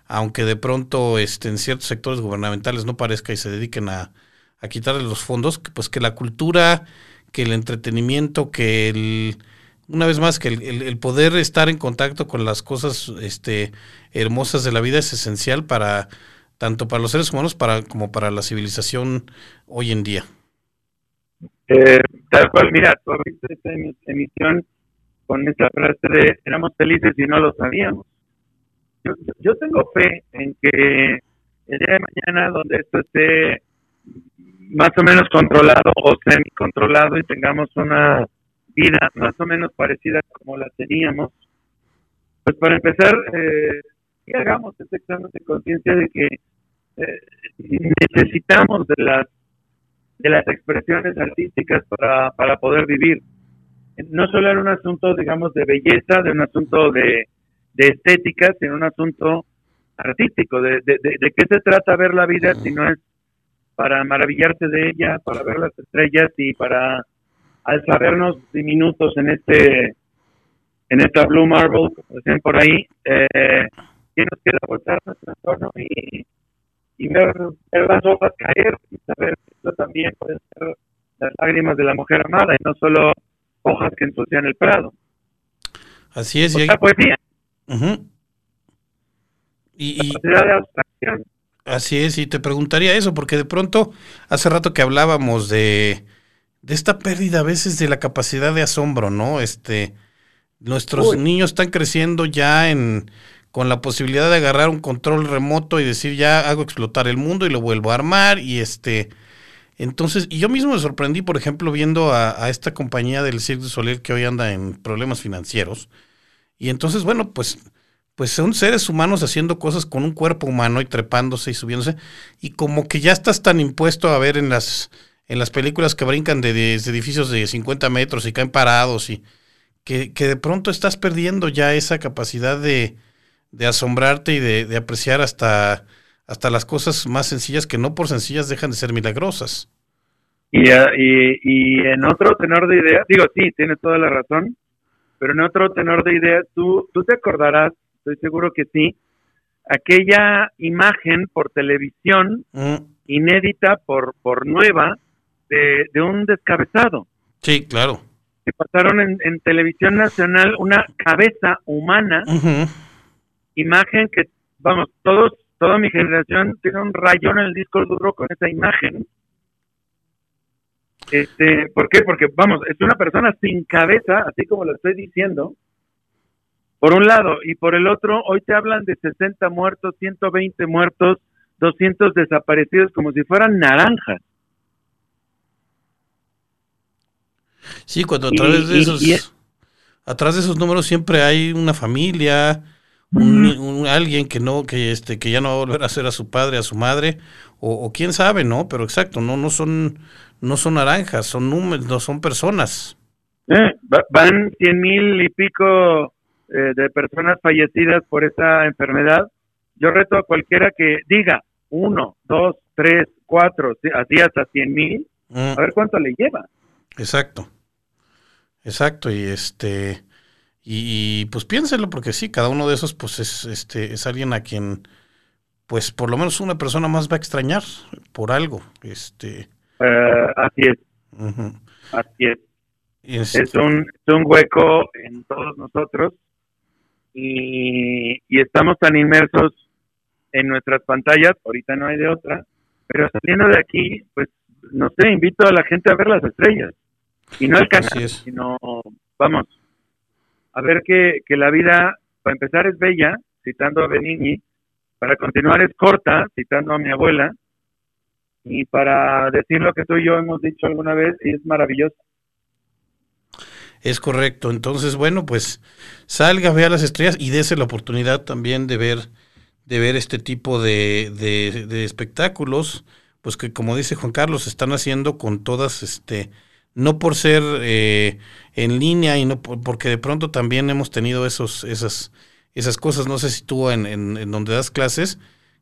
aunque de pronto este, en ciertos sectores gubernamentales no parezca y se dediquen a, a quitarle los fondos, pues que la cultura, que el entretenimiento, que el una vez más que el, poder estar en contacto con las cosas este, hermosas de la vida es esencial para tanto para los seres humanos para como para la civilización hoy en día. Eh, tal cual, mira, tú esta emisión con esta frase de éramos felices y no lo sabíamos. Yo, yo tengo fe en que el día de mañana, donde esto esté más o menos controlado o semi controlado y tengamos una vida más o menos parecida como la teníamos, pues para empezar, eh, que hagamos ese examen de conciencia de que eh, necesitamos de las de las expresiones artísticas para, para poder vivir. No solo era un asunto, digamos, de belleza, de un asunto de, de estética, sino un asunto artístico, de, de, de, qué se trata ver la vida si no es para maravillarse de ella, para ver las estrellas y para al sabernos diminutos en este en esta Blue Marble, como decían por ahí, eh, que nos queda voltar nuestro entorno y, y ver, las hojas caer y saber que esto también puede ser las lágrimas de la mujer amada y no solo hojas que ensucian el prado. Así es. y poesía. y, de abstracción. Así es, y te preguntaría eso, porque de pronto, hace rato que hablábamos de de esta pérdida a veces de la capacidad de asombro, ¿no? Este, nuestros niños están creciendo ya en con la posibilidad de agarrar un control remoto y decir ya hago explotar el mundo y lo vuelvo a armar y este entonces y yo mismo me sorprendí por ejemplo viendo a, esta compañía del Cirque du Soleil que hoy anda en problemas financieros y entonces bueno pues pues son seres humanos haciendo cosas con un cuerpo humano y trepándose y subiéndose y como que ya estás tan impuesto a ver en las en las películas que brincan de, edificios de 50 metros y caen parados y que, de pronto estás perdiendo ya esa capacidad de, asombrarte y de, apreciar hasta, hasta las cosas más sencillas que no por sencillas dejan de ser milagrosas. Y, ah, y, y en otro tenor de ideas, digo, sí, tienes toda la razón, pero en otro tenor de ideas, tú, tú te acordarás, estoy seguro que sí, aquella imagen por televisión, mm. inédita por, por nueva, de, un descabezado. Sí, claro. Que pasaron en, televisión nacional una cabeza humana, imagen que, vamos, todos, toda mi generación tiene un rayón en el disco duro con esa imagen. Este, ¿Por qué? Porque, vamos, es una persona sin cabeza, así como lo estoy diciendo, por un lado, y por el otro, hoy te hablan de 60 muertos, 120 muertos, 200 desaparecidos, como si fueran naranjas. Sí, cuando a través de esos, atrás de esos números siempre hay una familia, un, alguien que no, que este, que ya no va a volver a ser a su padre, a su madre, o, quién sabe, ¿no? Pero exacto, no, no son, no son naranjas, son números, no son personas. Eh, van cien mil y pico eh, de personas fallecidas por esta enfermedad. Yo reto a cualquiera que diga uno, dos, tres, cuatro, así hasta cien mil, mm. a ver cuánto le lleva. Exacto. Exacto, y este y, pues piénselo porque sí, cada uno de esos pues es este es alguien a quien pues por lo menos una persona más va a extrañar por algo, este eh, así es. Así es. Es, un, es un hueco en todos nosotros y, y estamos tan inmersos en nuestras pantallas, ahorita no hay de otra, pero saliendo de aquí, pues no sé, invito a la gente a ver las estrellas. Y no el canal, sino, vamos, a ver que, que la vida, para empezar, es bella, citando a Benigni, para continuar es corta, citando a mi abuela, y para decir lo que tú y yo hemos dicho alguna vez, y es maravilloso. Es correcto. Entonces, bueno, pues salga, vea las estrellas y dése la oportunidad también de ver, de ver este tipo de, de, de espectáculos, pues que como dice Juan Carlos, están haciendo con todas este no por ser eh, en línea y no porque de pronto también hemos tenido esos, esas, esas cosas, no sé si tú en, en, donde das clases,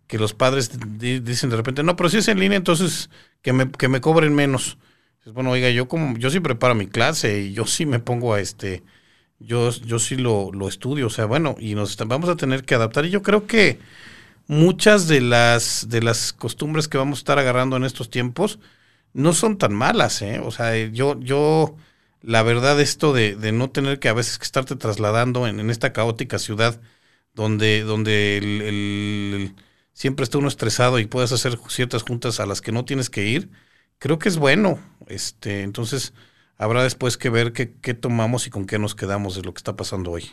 que los padres dicen de repente, no, pero si es en línea, entonces que me, que me cobren menos. Bueno, oiga, yo como, yo sí preparo mi clase y yo sí me pongo a este, yo, yo sí lo, lo estudio, o sea, bueno, y nos vamos a tener que adaptar. Y yo creo que, muchas de las, de las costumbres que vamos a estar agarrando en estos tiempos no son tan malas, ¿eh? O sea, yo, yo, la verdad, esto de, de no tener que a veces que estarte trasladando en, en esta caótica ciudad donde, donde el, el, siempre está uno estresado y puedes hacer ciertas juntas a las que no tienes que ir, creo que es bueno. Este, entonces, habrá después que ver qué, qué tomamos y con qué nos quedamos de lo que está pasando hoy.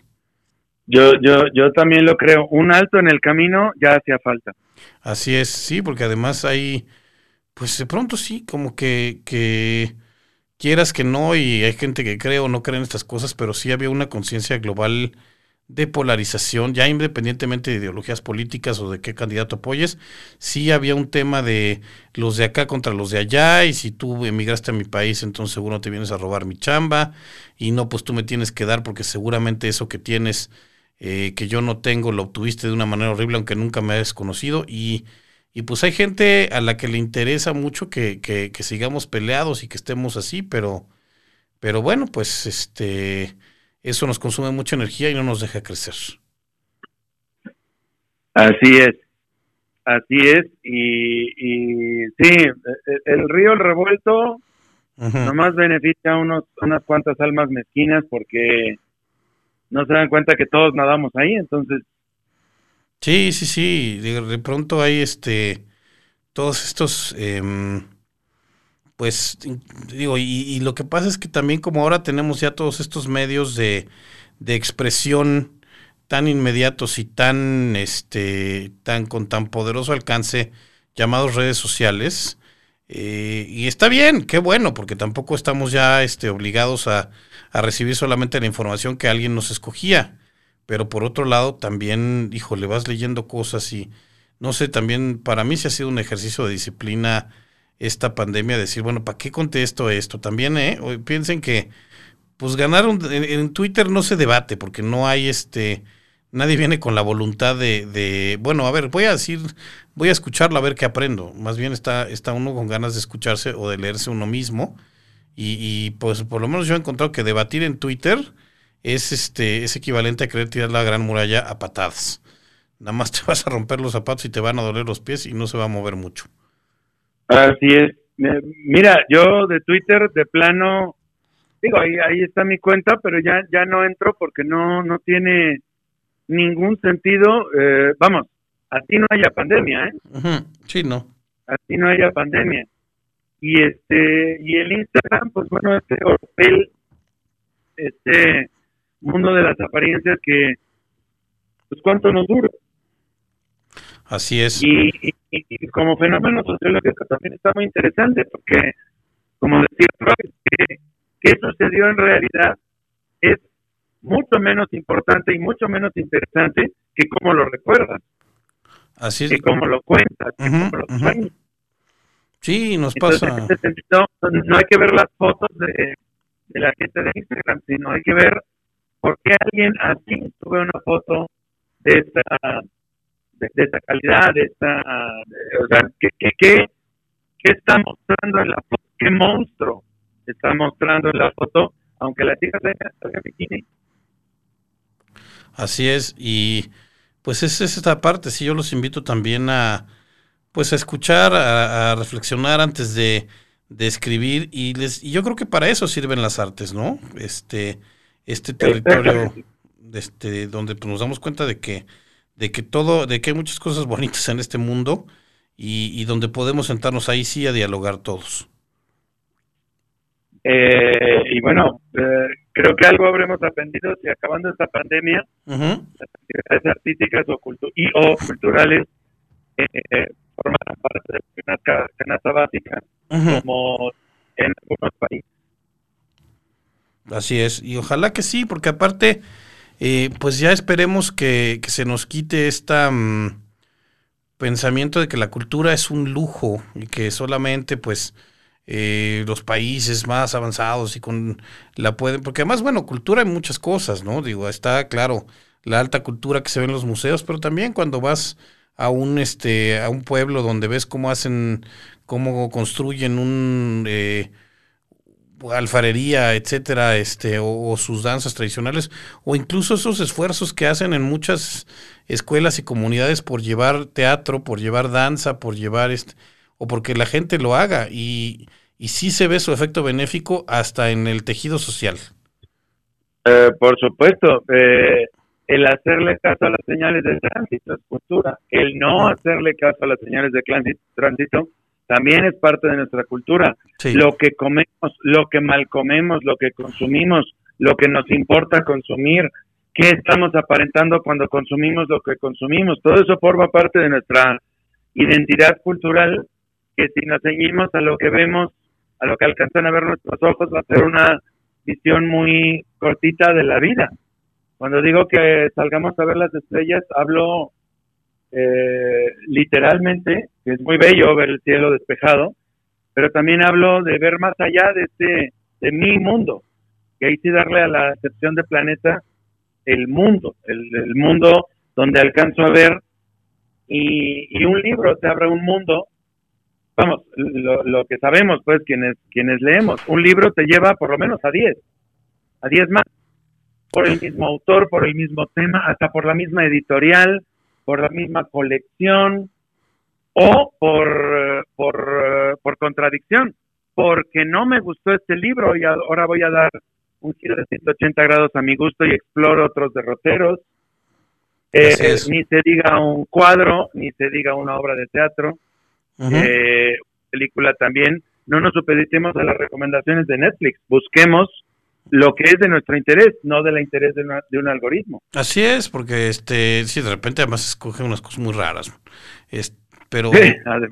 Yo, yo, yo también lo creo. Un alto en el camino ya hacía falta. Así es, sí, porque además hay, pues de pronto sí, como que, que quieras que no, y hay gente que cree o no cree en estas cosas, pero sí había una conciencia global de polarización, ya independientemente de ideologías políticas o de qué candidato apoyes, sí había un tema de los de acá contra los de allá, y si tú emigraste a mi país, entonces seguro te vienes a robar mi chamba, y no, pues tú me tienes que dar porque seguramente eso que tienes, eh, que yo no tengo, lo obtuviste de una manera horrible, aunque nunca me hayas conocido, y, y pues hay gente a la que le interesa mucho que, que, que sigamos peleados y que estemos así, pero, pero bueno, pues este eso nos consume mucha energía y no nos deja crecer. Así es, así es, y, y sí, el río el revuelto nomás beneficia a unos, unas cuantas almas mezquinas porque no se dan cuenta que todos nadamos ahí, entonces Sí, sí, sí. De, pronto hay este todos estos em, pues digo, y, y lo que pasa es que también como ahora tenemos ya todos estos medios de, de expresión tan inmediatos y tan este tan con tan poderoso alcance llamados redes sociales eh, y está bien qué bueno porque tampoco estamos ya este obligados a, a recibir solamente la información que alguien nos escogía pero por otro lado también híjole vas leyendo cosas y no sé también para mí se ha sido un ejercicio de disciplina esta pandemia decir bueno para qué contesto esto también eh piensen que pues ganar un- en, en Twitter no se debate porque no hay este nadie viene con la voluntad de, de, bueno a ver voy a decir voy a escucharlo a ver qué aprendo. Más bien está está uno con ganas de escucharse o de leerse uno mismo. Y, y, pues por lo menos yo he encontrado que debatir en Twitter es este es equivalente a querer tirar la gran muralla a patadas nada más te vas a romper los zapatos y te van a doler los pies y no se va a mover mucho Así es. Eh, Mira, yo de Twitter de plano, digo, ahí, ahí está mi cuenta, pero ya, ya no entro porque no, no tiene ningún sentido. Eh, vamos, así no haya pandemia, ¿eh? Sí no Así no haya pandemia. Y este, y el Instagram, pues bueno, este Orpel, este mundo de las apariencias que, pues cuánto nos dura. así es. Y, y- y como fenómeno sociológico también está muy interesante porque, como decía Freud, que, qué sucedió en realidad es mucho menos importante y mucho menos interesante que cómo lo recuerdas, así es. Que cómo lo cuentas, que Ujú, cómo lo sueñas. sí nos Entonces, pasa. en ese sentido, no hay que ver las fotos de, de la gente de Instagram, sino hay que ver por qué alguien así sube una foto de esta de, de esta calidad, de esta, o sea, ¿qué, qué, qué, está mostrando en la foto? ¿Qué monstruo está mostrando en la foto? Aunque la chica tenga tenga bikini. Así es, y pues esa es esta parte, sí, yo los invito también a, pues a escuchar, a, a reflexionar antes de, de escribir, y les, y yo creo que para eso sirven las artes, ¿no? Este, este territorio, este, donde pues, nos damos cuenta de que, de que todo, de que hay muchas cosas bonitas en este mundo, y, y donde podemos sentarnos ahí sí a dialogar todos. Eh, y bueno, eh, creo que algo habremos aprendido si acabando esta pandemia, Ujú. las actividades artísticas o, cultu- y, o culturales eh, eh, forman parte de una ca- canasta básica, como en algunos países. Así es, y ojalá que sí, porque aparte, eh, pues ya esperemos que, que se nos quite esta mm, pensamiento de que la cultura es un lujo y que solamente pues eh, los países más avanzados y con la pueden, porque además, bueno, cultura hay muchas cosas, ¿no? Digo, está claro la alta cultura que se ve en los museos, pero también cuando vas a un este a un pueblo donde ves cómo hacen, cómo construyen un eh, alfarería, etcétera, este, o, sus danzas tradicionales, o incluso esos esfuerzos que hacen en muchas escuelas y comunidades por llevar teatro, por llevar danza, por llevar este, o porque la gente lo haga, y, y sí se ve su efecto benéfico hasta en el tejido social. Eh, por supuesto, eh, el hacerle caso a las señales de tránsito es cultura, el no hacerle caso a las señales de tránsito también es parte de nuestra cultura. Lo que comemos, lo que mal comemos, lo que consumimos, lo que nos importa consumir, qué estamos aparentando cuando consumimos lo que consumimos, todo eso forma parte de nuestra identidad cultural que si nos ceñimos a lo que vemos, a lo que alcanzan a ver nuestros ojos, va a ser una visión muy cortita de la vida. Cuando digo que salgamos a ver las estrellas, hablo eh, literalmente, que es muy bello ver el cielo despejado, pero también hablo de ver más allá de este, de mi mundo, que hay que darle a la excepción de planeta el mundo, el, mundo donde alcanzo a ver y, un libro te abre un mundo, vamos, lo, que sabemos pues quienes, quienes leemos, un libro te lleva por lo menos a 10, a 10 más, por el mismo autor, por el mismo tema, hasta por la misma editorial, por la misma colección o por, por, por contradicción, porque no me gustó este libro y ahora voy a dar un giro de 180 grados a mi gusto y exploro otros derroteros. Eh, ni se diga un cuadro, ni se diga una obra de teatro, eh, película también. No nos supeditemos a las recomendaciones de Netflix. Busquemos lo que es de nuestro interés, no del interés de, de, un algoritmo. Así es, porque este, sí, de repente además escoge unas cosas muy raras. Es, pero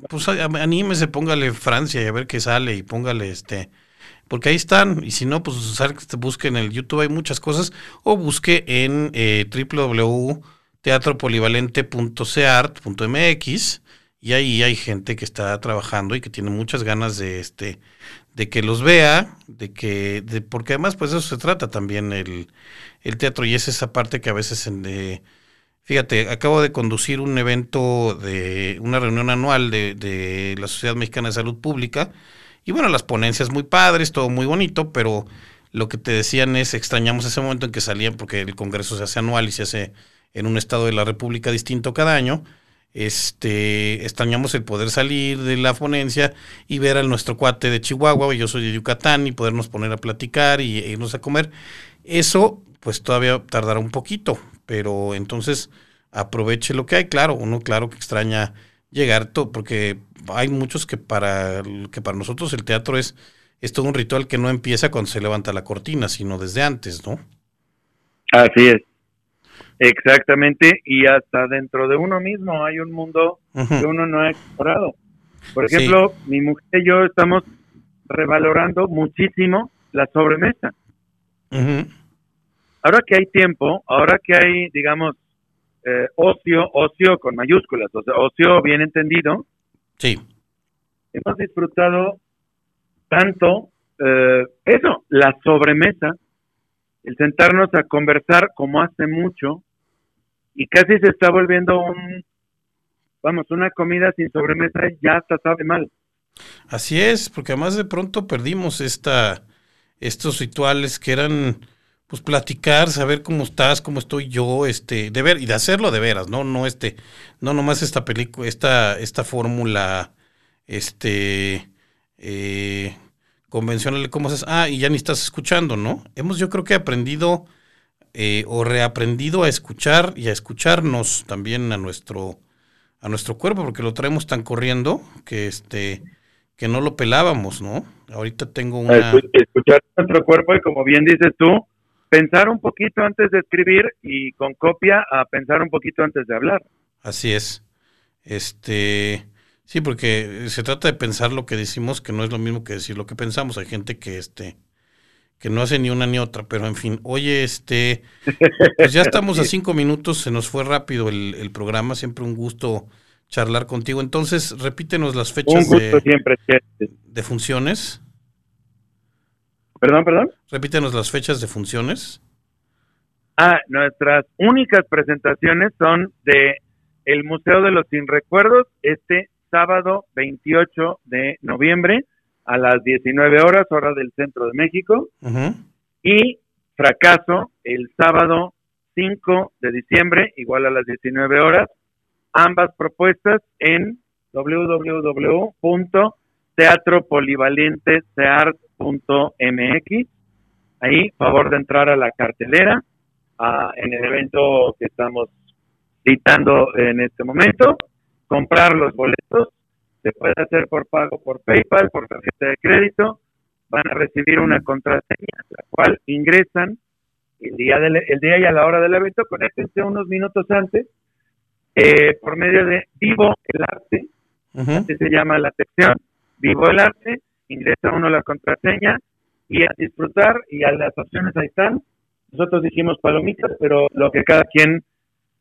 pues anímese, póngale Francia y a ver qué sale y póngale este porque ahí están, y si no, pues busque en el YouTube, hay muchas cosas, o busque en eh, www.teatropolivalente.ceart.mx y ahí hay gente que está trabajando y que tiene muchas ganas de este de que los vea, de que, de, porque además pues eso se trata también el, el teatro y es esa parte que a veces en de, fíjate, acabo de conducir un evento de una reunión anual de, de la Sociedad Mexicana de Salud Pública y bueno, las ponencias muy padres, todo muy bonito, pero lo que te decían es extrañamos ese momento en que salían, porque el Congreso se hace anual y se hace en un estado de la República distinto cada año, este, extrañamos el poder salir de la ponencia y ver a nuestro cuate de Chihuahua, yo soy de Yucatán, y podernos poner a platicar y e irnos a comer. Eso, pues todavía tardará un poquito, pero entonces aproveche lo que hay. Claro, uno claro que extraña llegar, todo, porque hay muchos que para, que para nosotros el teatro es, es todo un ritual que no empieza cuando se levanta la cortina, sino desde antes, ¿no? Así es. Exactamente, y hasta dentro de uno mismo hay un mundo que uno no ha explorado. Por ejemplo, mi mujer y yo estamos revalorando muchísimo la sobremesa. Ahora que hay tiempo, ahora que hay, digamos, eh, ocio, ocio con mayúsculas, o sea, ocio bien entendido, sí. hemos disfrutado tanto eh, eso, la sobremesa, el sentarnos a conversar como hace mucho, y casi se está volviendo un, vamos, una comida sin sobremesa ya hasta sabe mal. Así es, porque además de pronto perdimos esta, estos rituales que eran, pues platicar, saber cómo estás, cómo estoy yo, este, de ver y de hacerlo de veras, no, no este, no nomás esta película, esta, esta fórmula, este, eh, convencional, cómo haces, ah, y ya ni estás escuchando, ¿no? Hemos, yo creo que aprendido eh, o reaprendido a escuchar y a escucharnos también a nuestro a nuestro cuerpo porque lo traemos tan corriendo que este que no lo pelábamos, ¿no? Ahorita tengo una escuchar nuestro cuerpo y como bien dices tú, pensar un poquito antes de escribir y con copia a pensar un poquito antes de hablar. Así es. Este, sí, porque se trata de pensar lo que decimos, que no es lo mismo que decir lo que pensamos. Hay gente que este que no hace ni una ni otra, pero en fin, oye, este, pues ya estamos a cinco minutos, se nos fue rápido el, programa, siempre un gusto charlar contigo. Entonces, repítenos las fechas de, siempre. de funciones. Perdón, perdón. Repítenos las fechas de funciones. Ah, nuestras únicas presentaciones son de el Museo de los Sin Recuerdos este sábado 28 de noviembre a las 19 horas, hora del centro de México. Y Fracaso el sábado 5 de diciembre, igual a las 19 horas. Ambas propuestas en www.teatropolivalenteseart.mx. Ahí, favor de entrar a la cartelera ah, en el evento que estamos citando en este momento, comprar los boletos, se puede hacer por pago por PayPal, por tarjeta de crédito, van a recibir una contraseña, la cual ingresan el día, del, el día y a la hora del evento, conéctense unos minutos antes, eh, por medio de Vivo el Arte, Ujú. así se llama la sección, Vivo el Arte, ingresa uno la contraseña y a disfrutar y a las opciones ahí están. Nosotros dijimos palomitas, pero lo que cada quien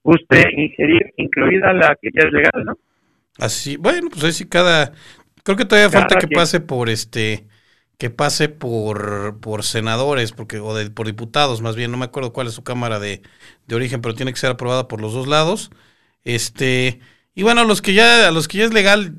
guste ingerir, incluida la que ya es legal, ¿no? Así, bueno, pues ahí sí cada, creo que todavía Cada falta que quien. pase por este, que pase por, por senadores, porque, o de, por diputados más bien, no me acuerdo cuál es su cámara de, de origen, pero tiene que ser aprobada por los dos lados. Este, y bueno, a los que ya, a los que ya es legal,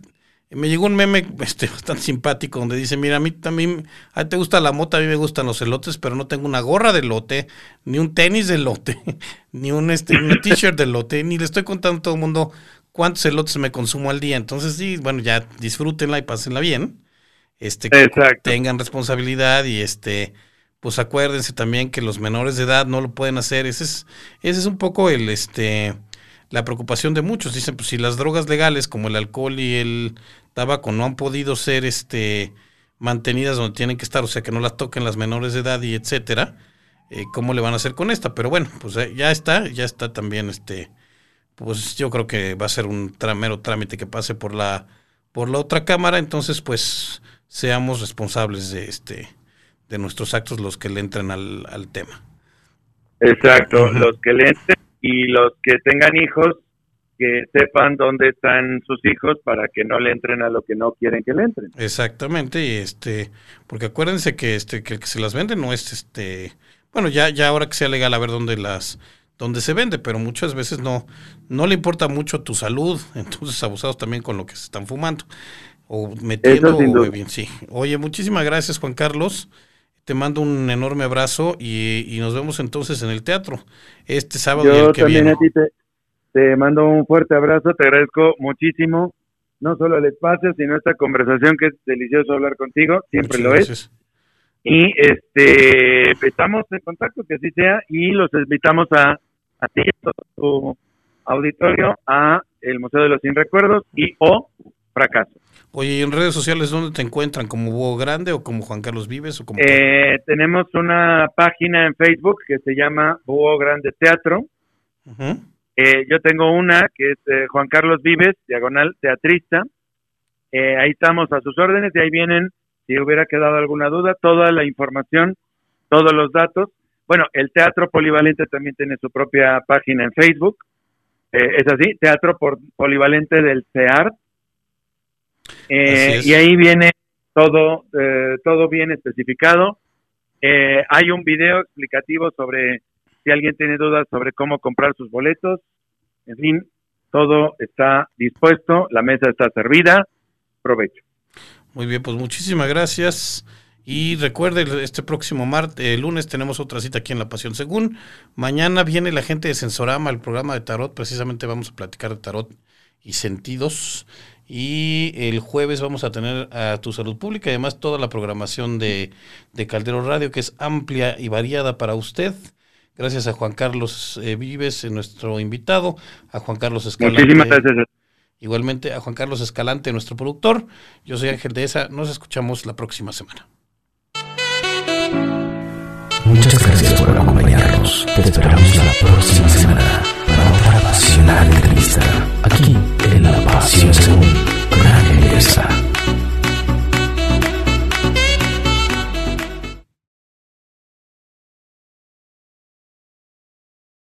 me llegó un meme este, bastante simpático donde dice, mira, a mí también, a ti te gusta la mota, a mí me gustan los elotes, pero no tengo una gorra de elote, ni un tenis de elote, ni un este, un t-shirt de elote, ni le estoy contando a todo el mundo cuántos elotes me consumo al día. Entonces, sí, bueno, ya disfrútenla y pásenla bien. Este, que Exacto. tengan responsabilidad y este, pues acuérdense también que los menores de edad no lo pueden hacer. Ese es, ese es un poco el, este, la preocupación de muchos. Dicen, pues si las drogas legales como el alcohol y el tabaco no han podido ser, este, mantenidas donde tienen que estar, o sea, que no las toquen las menores de edad y etcétera, eh, ¿cómo le van a hacer con esta? Pero bueno, pues eh, ya está, ya está también, este, pues yo creo que va a ser un mero trámite que pase por la, por la otra cámara, entonces pues seamos responsables de este, de nuestros actos los que le entren al, al tema. Exacto, los que le entren y los que tengan hijos, que sepan dónde están sus hijos para que no le entren a lo que no quieren que le entren. Exactamente, y este, porque acuérdense que este, que el que se las vende no es este, bueno, ya, ya ahora que sea legal a ver dónde las, dónde se vende, pero muchas veces no, no le importa mucho tu salud, entonces abusados también con lo que se están fumando. O metiendo o bien, sí. Oye, muchísimas gracias, Juan Carlos. Te mando un enorme abrazo y, y nos vemos entonces en el teatro este sábado y Yo el que también viene. a ti te, te mando un fuerte abrazo, te agradezco muchísimo, no solo el espacio, sino esta conversación que es delicioso hablar contigo, siempre Muchas lo es. Y este, estamos en contacto, que así sea, y los invitamos a, a ti a todo tu auditorio a el Museo de los Sin Recuerdos y o Fracaso. Oye, ¿y en redes sociales dónde te encuentran? ¿Como Búho Grande o como Juan Carlos Vives o como Eh, tenemos una página en Facebook que se llama Búho Grande Teatro. Eh, yo tengo una que es eh, Juan Carlos Vives, diagonal teatrista. Eh, ahí estamos a sus órdenes y ahí vienen, si hubiera quedado alguna duda, toda la información, todos los datos. Bueno, el Teatro Polivalente también tiene su propia página en Facebook. Eh, es así, Teatro por- Polivalente del CEART. Eh, y ahí viene todo, eh, todo bien especificado. Eh, hay un video explicativo sobre si alguien tiene dudas sobre cómo comprar sus boletos. En fin, todo está dispuesto, la mesa está servida. Provecho. Muy bien, pues muchísimas gracias. Y recuerde, este próximo martes, lunes tenemos otra cita aquí en La Pasión Según. Mañana viene la gente de Sensorama, el programa de Tarot. Precisamente vamos a platicar de Tarot y sentidos. Y el jueves vamos a tener a Tu Salud Pública y además toda la programación de, de Caldero Radio, que es amplia y variada para usted. Gracias a Juan Carlos eh, Vives, eh, nuestro invitado, a Juan Carlos Escalante. Muchísimas gracias. Igualmente a Juan Carlos Escalante, nuestro productor. Yo soy Ángel Dehesa. Nos escuchamos la próxima semana. Muchas gracias por acompañarnos. Te esperamos la próxima semana para otra apasionante entrevista aquí en La Pasión Según con Ángel Dehesa.